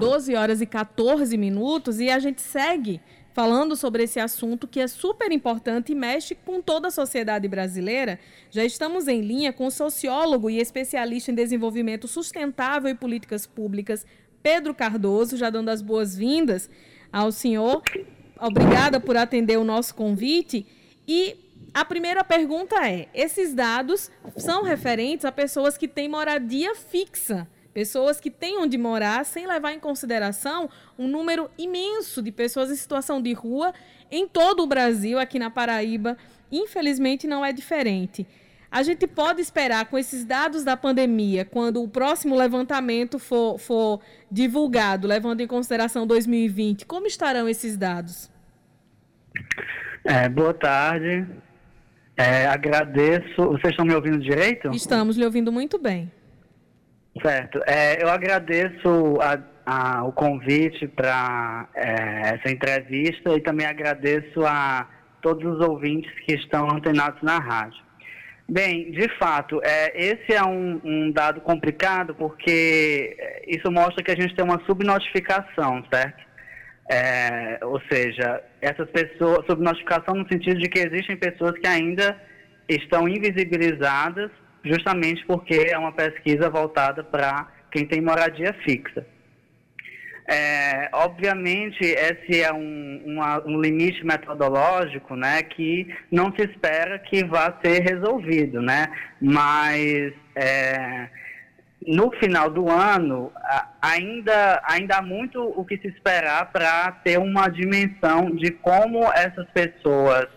12 horas e 14 minutos e a gente segue falando sobre esse assunto que é super importante e mexe com toda a sociedade brasileira. Já estamos em linha com o sociólogo e especialista em desenvolvimento sustentável e políticas públicas, Pedro Cardoso, já dando as boas-vindas ao senhor. Obrigada por atender o nosso convite. E a primeira pergunta é: esses dados são referentes a pessoas que têm moradia fixa? Pessoas que têm onde morar, sem levar em consideração um número imenso de pessoas em situação de rua em todo o Brasil, aqui na Paraíba, infelizmente não é diferente. A gente pode esperar com esses dados da pandemia, quando o próximo levantamento for, for divulgado, levando em consideração 2020, como estarão esses dados? É, boa tarde. É, agradeço. Vocês estão me ouvindo direito? Estamos lhe ouvindo muito bem. Certo. É, eu agradeço a, a, o convite para é, essa entrevista e também agradeço a todos os ouvintes que estão antenados na rádio. Bem, de fato, é, esse é um, um, dado complicado porque isso mostra que a gente tem uma subnotificação, certo? É, ou seja, essas pessoas, subnotificação no sentido de que existem pessoas que ainda estão invisibilizadas justamente porque é uma pesquisa voltada para quem tem moradia fixa. É, obviamente, esse é um, uma, um, limite metodológico, né, que não se espera que vá ser resolvido, né, mas é, no final do ano ainda, ainda há muito o que se esperar para ter uma dimensão de como essas pessoas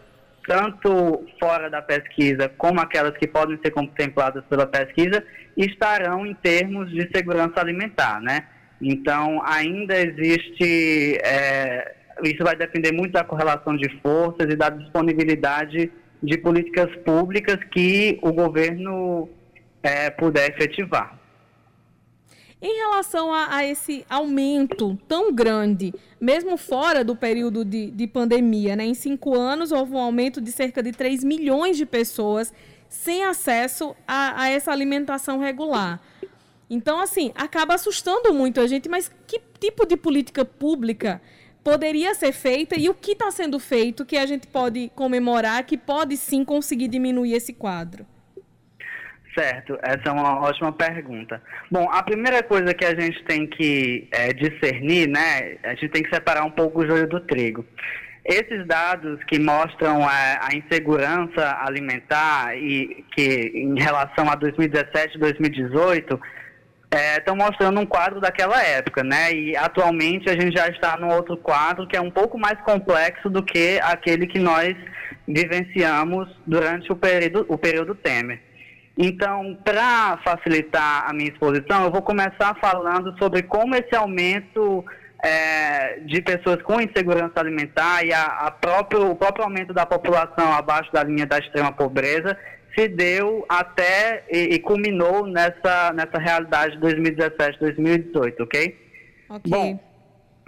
tanto fora da pesquisa como aquelas que podem ser contempladas pela pesquisa, estarão em termos de segurança alimentar, né? Então, ainda existe, é, isso vai depender muito da correlação de forças e da disponibilidade de políticas públicas que o governo é, puder efetivar. Em relação a, a, esse aumento tão grande, mesmo fora do período de, de pandemia, né? em cinco anos houve um aumento de cerca de 3 milhões de pessoas sem acesso a, a essa alimentação regular. Então, assim, acaba assustando muito a gente, mas que tipo de política pública poderia ser feita e o que está sendo feito que a gente pode comemorar, que pode sim conseguir diminuir esse quadro? Certo, essa é uma ótima pergunta. Bom, a primeira coisa que a gente tem que é, discernir, né, a gente tem que separar um pouco o joio do trigo. Esses dados que mostram a, a insegurança alimentar e que em relação a 2017 e 2018 estão é, mostrando um quadro daquela época, né? E atualmente a gente já está num outro quadro que é um pouco mais complexo do que aquele que nós vivenciamos durante o período, o período Temer. Então, para facilitar a minha exposição, eu vou começar falando sobre como esse aumento é, de pessoas com insegurança alimentar e a, a próprio, o próprio aumento da população abaixo da linha da extrema pobreza se deu até e, e culminou nessa, nessa realidade de 2017, 2018, ok? Ok. Bom,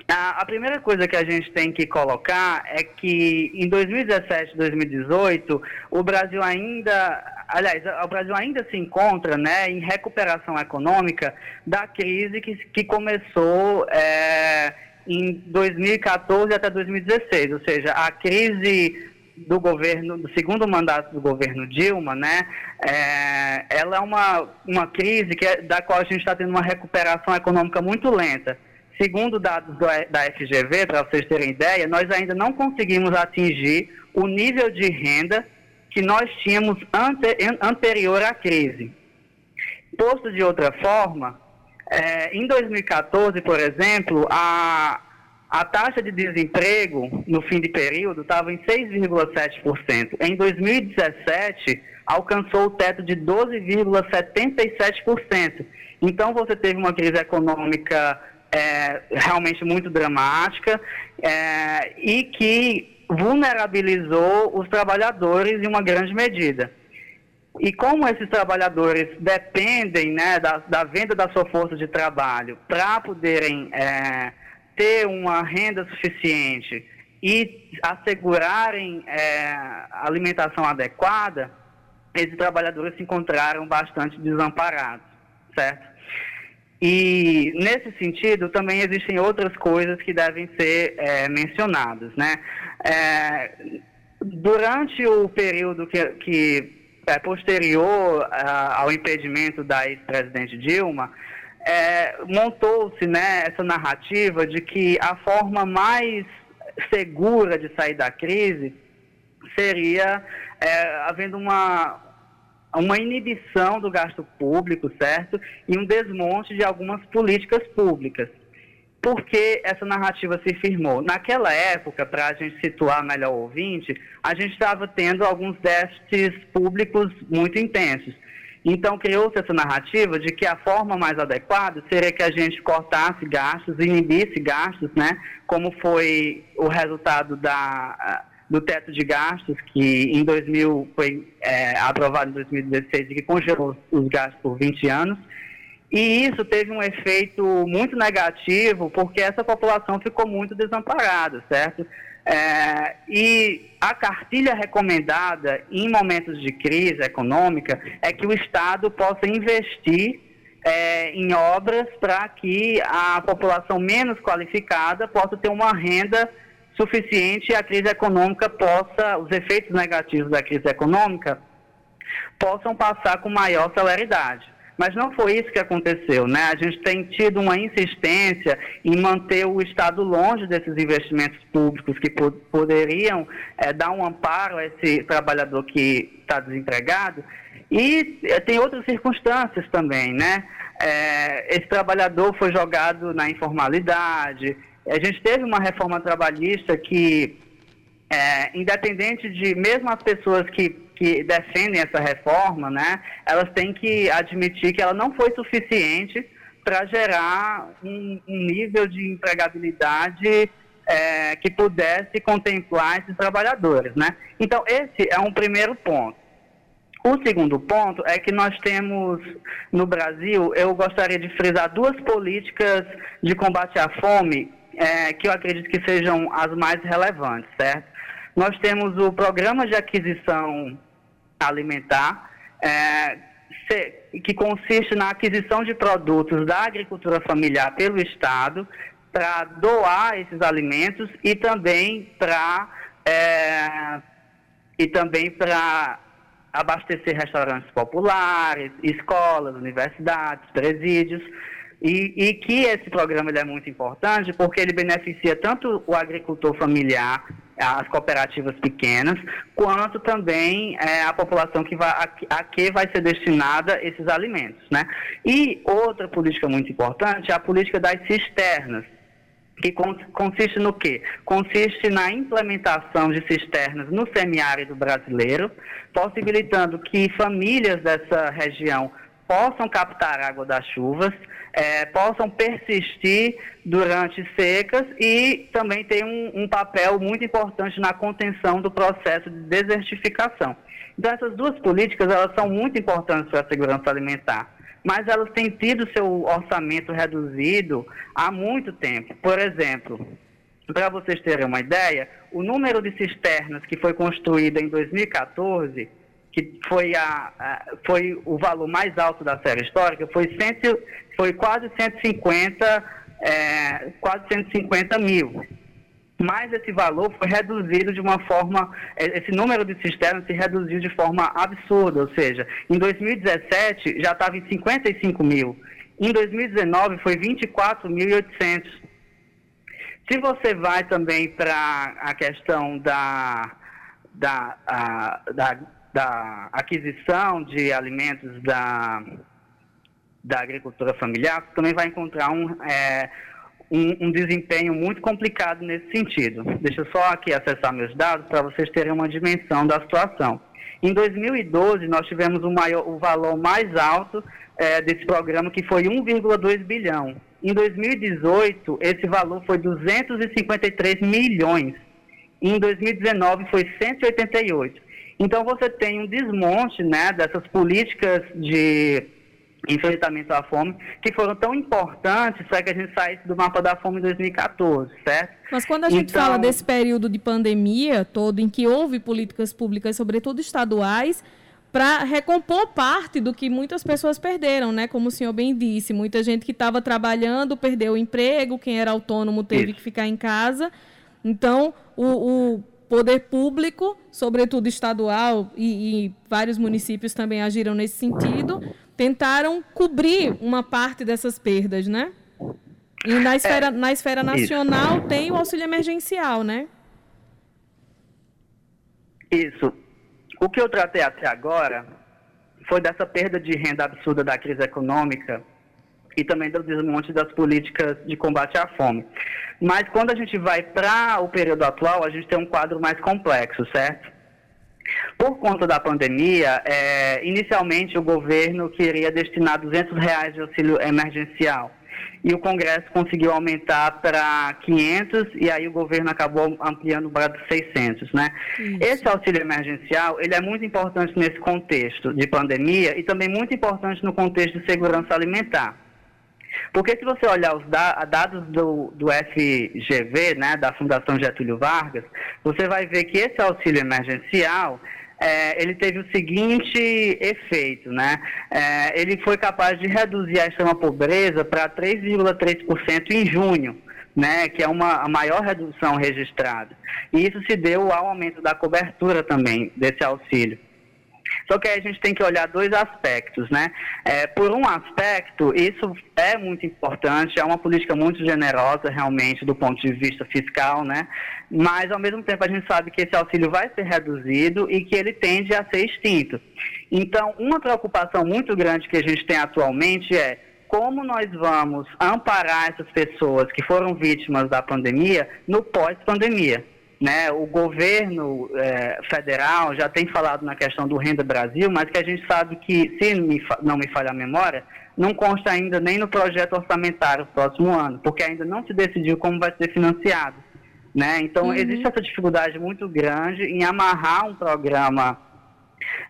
a, a, primeira coisa que a gente tem que colocar é que em 2017, 2018, o Brasil ainda, aliás, o Brasil ainda se encontra né, em recuperação econômica da crise que, que começou é, em 2014 até 2016, ou seja, a crise do governo, do segundo mandato do governo Dilma, né, é, ela é uma, uma crise que é, da qual a gente está tendo uma recuperação econômica muito lenta. Segundo dados do, da FGV, para vocês terem ideia, nós ainda não conseguimos atingir o nível de renda que nós tínhamos ante, anterior à crise. Posto de outra forma, é, em 2014, por exemplo, a, a taxa de desemprego no fim de período estava em 6,7%. Em 2017, alcançou o teto de 12,77%. Então, você teve uma crise econômica é, realmente muito dramática é, e que vulnerabilizou os trabalhadores em uma grande medida. E como esses trabalhadores dependem né, da, da venda da sua força de trabalho para poderem é, ter uma renda suficiente e assegurarem é, alimentação adequada, esses trabalhadores se encontraram bastante desamparados, certo? E, nesse sentido, também existem outras coisas que devem ser é, mencionadas. Né? É, durante o período que, que é posterior ao impedimento da ex-presidente Dilma, é, montou-se né, essa narrativa de que a forma mais segura de sair da crise seria é, havendo uma, uma inibição do gasto público, certo? E um desmonte de algumas políticas públicas. Por que essa narrativa se firmou? Naquela época, para a gente situar melhor o ouvinte, a gente estava tendo alguns déficits públicos muito intensos. Então, criou-se essa narrativa de que a forma mais adequada seria que a gente cortasse gastos, inibisse gastos, né? Como foi o resultado da do teto de gastos, que em 2000 foi é, aprovado em 2016 e que congelou os gastos por 20 anos. E isso teve um efeito muito negativo, porque essa população ficou muito desamparada, certo? É, e a cartilha recomendada em momentos de crise econômica é que o Estado possa investir é, em obras para que a população menos qualificada possa ter uma renda suficiente a crise econômica possa, os efeitos negativos da crise econômica possam passar com maior celeridade. Mas não foi isso que aconteceu, né? A gente tem tido uma insistência em manter o Estado longe desses investimentos públicos que poderiam é, dar um amparo a esse trabalhador que está desempregado. E é, tem outras circunstâncias também, né? É, esse trabalhador foi jogado na informalidade, a gente teve uma reforma trabalhista que, é, independente de, mesmo as pessoas que, que defendem essa reforma, né, elas têm que admitir que ela não foi suficiente para gerar um, um, nível de empregabilidade é, que pudesse contemplar esses trabalhadores, né? Então, esse é um primeiro ponto. O segundo ponto é que nós temos no Brasil, eu gostaria de frisar duas políticas de combate à fome é, que eu acredito que sejam as mais relevantes, certo? Nós temos o programa de aquisição alimentar, é, que consiste na aquisição de produtos da agricultura familiar pelo Estado para doar esses alimentos e também para é, e também para abastecer restaurantes populares, escolas, universidades, presídios. E, e, que esse programa é muito importante porque ele beneficia tanto o agricultor familiar, as cooperativas pequenas, quanto também é, a população que vai, a, a, que vai ser destinada esses alimentos. Né? E outra política muito importante é a política das cisternas, que consiste no quê? Consiste na implementação de cisternas no semiárido brasileiro, possibilitando que famílias dessa região possam captar água das chuvas, é, possam persistir durante secas e também tem um, um, papel muito importante na contenção do processo de desertificação. Então, essas duas políticas elas são muito importantes para a segurança alimentar, mas elas têm tido seu orçamento reduzido há muito tempo. Por exemplo, para vocês terem uma ideia, o número de cisternas que foi construída em 2014 que foi, a, a, foi o valor mais alto da série histórica, foi, cento, foi quase 150, é, quase 150 mil. Mas esse valor foi reduzido de uma forma, é, esse número de cisternas se reduziu de forma absurda, ou seja, em 2017 já estava em 55 mil, em 2019 foi 24.800. Se você vai também para a questão da, da, a, da da aquisição de alimentos da, da agricultura familiar, também vai encontrar um, é, um, um, desempenho muito complicado nesse sentido. Deixa eu só aqui acessar meus dados para vocês terem uma dimensão da situação. Em 2012, nós tivemos o, maior, o valor mais alto é, desse programa, que foi 1,2 bilhão. Em 2018, esse valor foi 253 milhões. Em 2019, foi 188. Então você tem um desmonte né, dessas políticas de enfrentamento à fome, que foram tão importantes para que a gente saísse do mapa da fome em 2014, certo? Mas quando a gente então... fala desse período de pandemia todo, em que houve políticas públicas, sobretudo estaduais, para recompor parte do que muitas pessoas perderam, né? Como o senhor bem disse, muita gente que estava trabalhando perdeu o emprego, quem era autônomo teve Isso. que ficar em casa. Então, o, o poder público, sobretudo estadual e, e, vários municípios também agiram nesse sentido, tentaram cobrir uma parte dessas perdas, né? E na esfera, é, na esfera nacional isso. tem o auxílio emergencial, né? Isso. O que eu tratei até agora foi dessa perda de renda absurda da crise econômica e também do desmonte das políticas de combate à fome. Mas quando a gente vai para o período atual, a gente tem um quadro mais complexo, certo? Por conta da pandemia, é, inicialmente o governo queria destinar 200 reais de auxílio emergencial e o Congresso conseguiu aumentar para 500 e aí o governo acabou ampliando para 600, né? Isso. Esse auxílio emergencial, ele é muito importante nesse contexto de pandemia e também muito importante no contexto de segurança alimentar. Porque se você olhar os dados do, do FGV, né, da Fundação Getúlio Vargas, você vai ver que esse auxílio emergencial, é, ele teve o seguinte efeito, né? É, ele foi capaz de reduzir a extrema pobreza para 3,3% em junho, né? Que é uma a maior redução registrada. E isso se deu ao aumento da cobertura também desse auxílio. Só que aí a gente tem que olhar dois aspectos, né? É, por um aspecto, isso é muito importante, é uma política muito generosa realmente do ponto de vista fiscal, né? Mas ao mesmo tempo a gente sabe que esse auxílio vai ser reduzido e que ele tende a ser extinto. Então, uma preocupação muito grande que a gente tem atualmente é como nós vamos amparar essas pessoas que foram vítimas da pandemia no pós-pandemia. Né, o governo é, federal já tem falado na questão do Renda Brasil, mas que a gente sabe que, se não me falha a memória, não consta ainda nem no projeto orçamentário próximo ano, porque ainda não se decidiu como vai ser financiado. Né? Então, uhum. existe essa dificuldade muito grande em amarrar um programa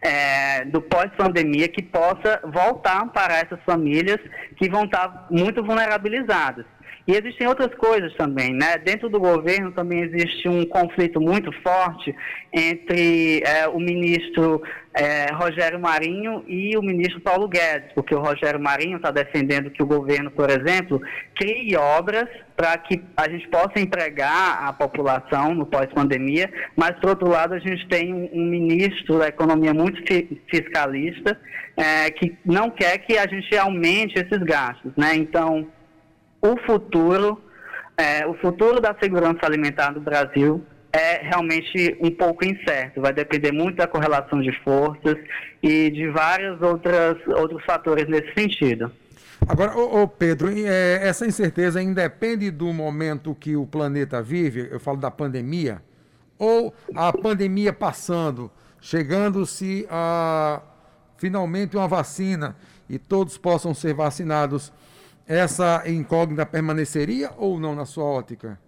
é, do pós-pandemia que possa voltar para essas famílias que vão estar muito vulnerabilizadas. E existem outras coisas também, né? Dentro do governo também existe um conflito muito forte entre é, o ministro é, Rogério Marinho e o ministro Paulo Guedes, porque o Rogério Marinho está defendendo que o governo, por exemplo, crie obras para que a gente possa empregar a população no pós-pandemia, mas, por outro lado, a gente tem um, ministro da economia muito fiscalista é, que não quer que a gente aumente esses gastos, né? Então, o futuro, é, o futuro da segurança alimentar no Brasil é realmente um pouco incerto. Vai depender muito da correlação de forças e de vários outras, outros fatores nesse sentido. Agora, ô, ô Pedro, é, essa incerteza independe do momento que o planeta vive, eu falo da pandemia, ou a pandemia passando, chegando-se a finalmente uma vacina e todos possam ser vacinados essa incógnita permaneceria ou não na sua ótica?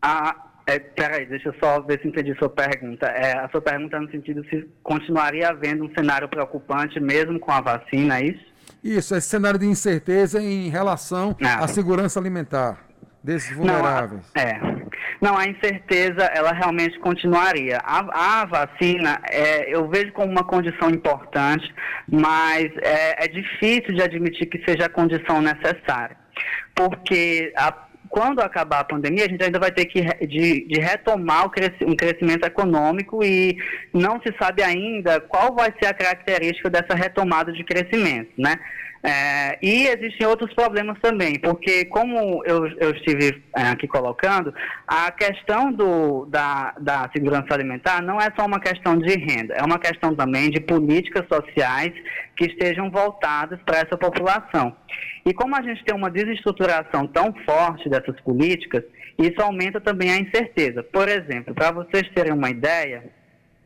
Ah, é, peraí, deixa eu só ver se entendi sua pergunta. É, a sua pergunta é no sentido se continuaria havendo um cenário preocupante mesmo com a vacina, é isso? Isso, esse cenário de incerteza em relação ah. à segurança alimentar desses vulneráveis. Não, é. Não, a incerteza, ela realmente continuaria. A, a vacina, é, eu vejo como uma condição importante, mas é, é difícil de admitir que seja a condição necessária. Porque a, quando acabar a pandemia, a gente ainda vai ter que de, de retomar cresc um crescimento econômico e não se sabe ainda qual vai ser a característica dessa retomada de crescimento, né? É, e existem outros problemas também, porque como eu, eu estive é, aqui colocando, a questão do, da, da segurança alimentar não é só uma questão de renda, é uma questão também de políticas sociais que estejam voltadas para essa população. E como a gente tem uma desestruturação tão forte dessas políticas, isso aumenta também a incerteza. Por exemplo, para vocês terem uma ideia,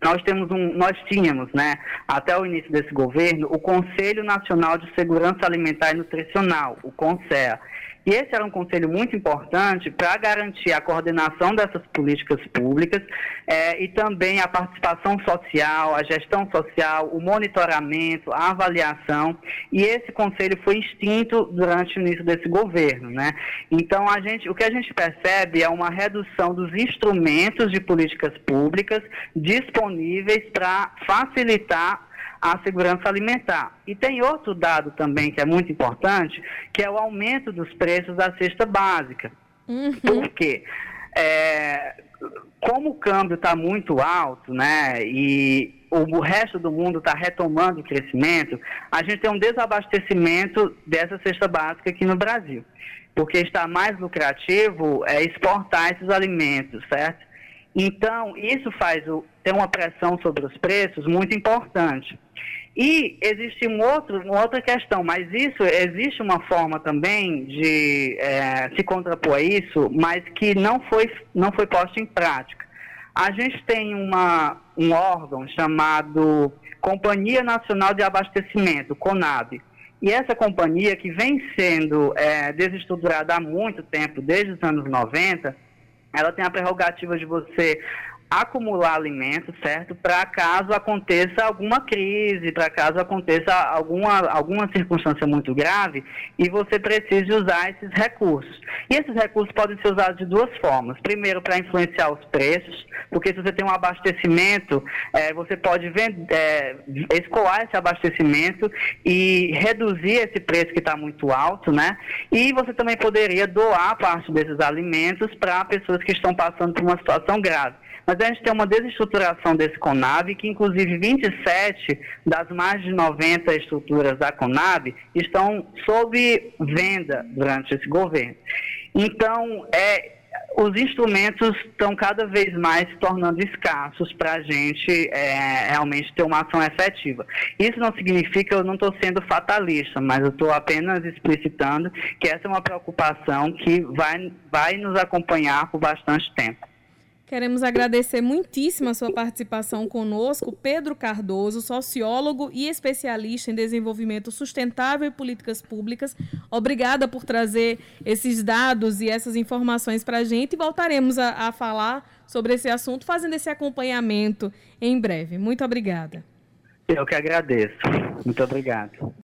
nós temos um, nós tínhamos, né, até o início desse governo, o Conselho Nacional de Segurança Alimentar e Nutricional, o CONSEA, E esse era um conselho muito importante para garantir a coordenação dessas políticas públicas é, e também a participação social, a gestão social, o monitoramento, a avaliação. E esse conselho foi extinto durante o início desse governo, né? Então a gente, o que a gente percebe é uma redução dos instrumentos de políticas públicas disponíveis para facilitar a segurança alimentar. E tem outro dado também que é muito importante, que é o aumento dos preços da cesta básica. Uhum. Por quê? É, como o câmbio está muito alto, né, e o, resto do mundo está retomando o crescimento, a gente tem um desabastecimento dessa cesta básica aqui no Brasil, porque está mais lucrativo é, exportar esses alimentos, certo? Então, isso faz o, ter uma pressão sobre os preços muito importante. E existe um outro, uma outra questão, mas isso existe uma forma também de é, se contrapor a isso, mas que não foi, não foi posta em prática. A gente tem uma, um órgão chamado Companhia Nacional de Abastecimento, CONAB. E essa companhia, que vem sendo é, desestruturada há muito tempo, desde os anos 90, ela tem a prerrogativa de você acumular alimentos, certo? Para caso aconteça alguma crise, para caso aconteça alguma, alguma circunstância muito grave e você precise usar esses recursos. E esses recursos podem ser usados de duas formas. Primeiro, para influenciar os preços, porque se você tem um abastecimento, é, você pode vender, é, escoar esse abastecimento e reduzir esse preço que está muito alto, né? E você também poderia doar parte desses alimentos para pessoas que estão passando por uma situação grave. Mas a gente tem uma desestruturação desse CONAB, que inclusive 27 das mais de 90 estruturas da CONAB estão sob venda durante esse governo. Então, é, os instrumentos estão cada vez mais se tornando escassos para a gente é, realmente ter uma ação efetiva. Isso não significa, eu não estou sendo fatalista, mas eu estou apenas explicitando que essa é uma preocupação que vai, vai nos acompanhar por bastante tempo. Queremos agradecer muitíssimo a sua participação conosco, Pedro Cardoso, sociólogo e especialista em desenvolvimento sustentável e políticas públicas. Obrigada por trazer esses dados e essas informações para a gente e voltaremos a, a falar sobre esse assunto, fazendo esse acompanhamento em breve. Muito obrigada. Eu que agradeço. Muito obrigado.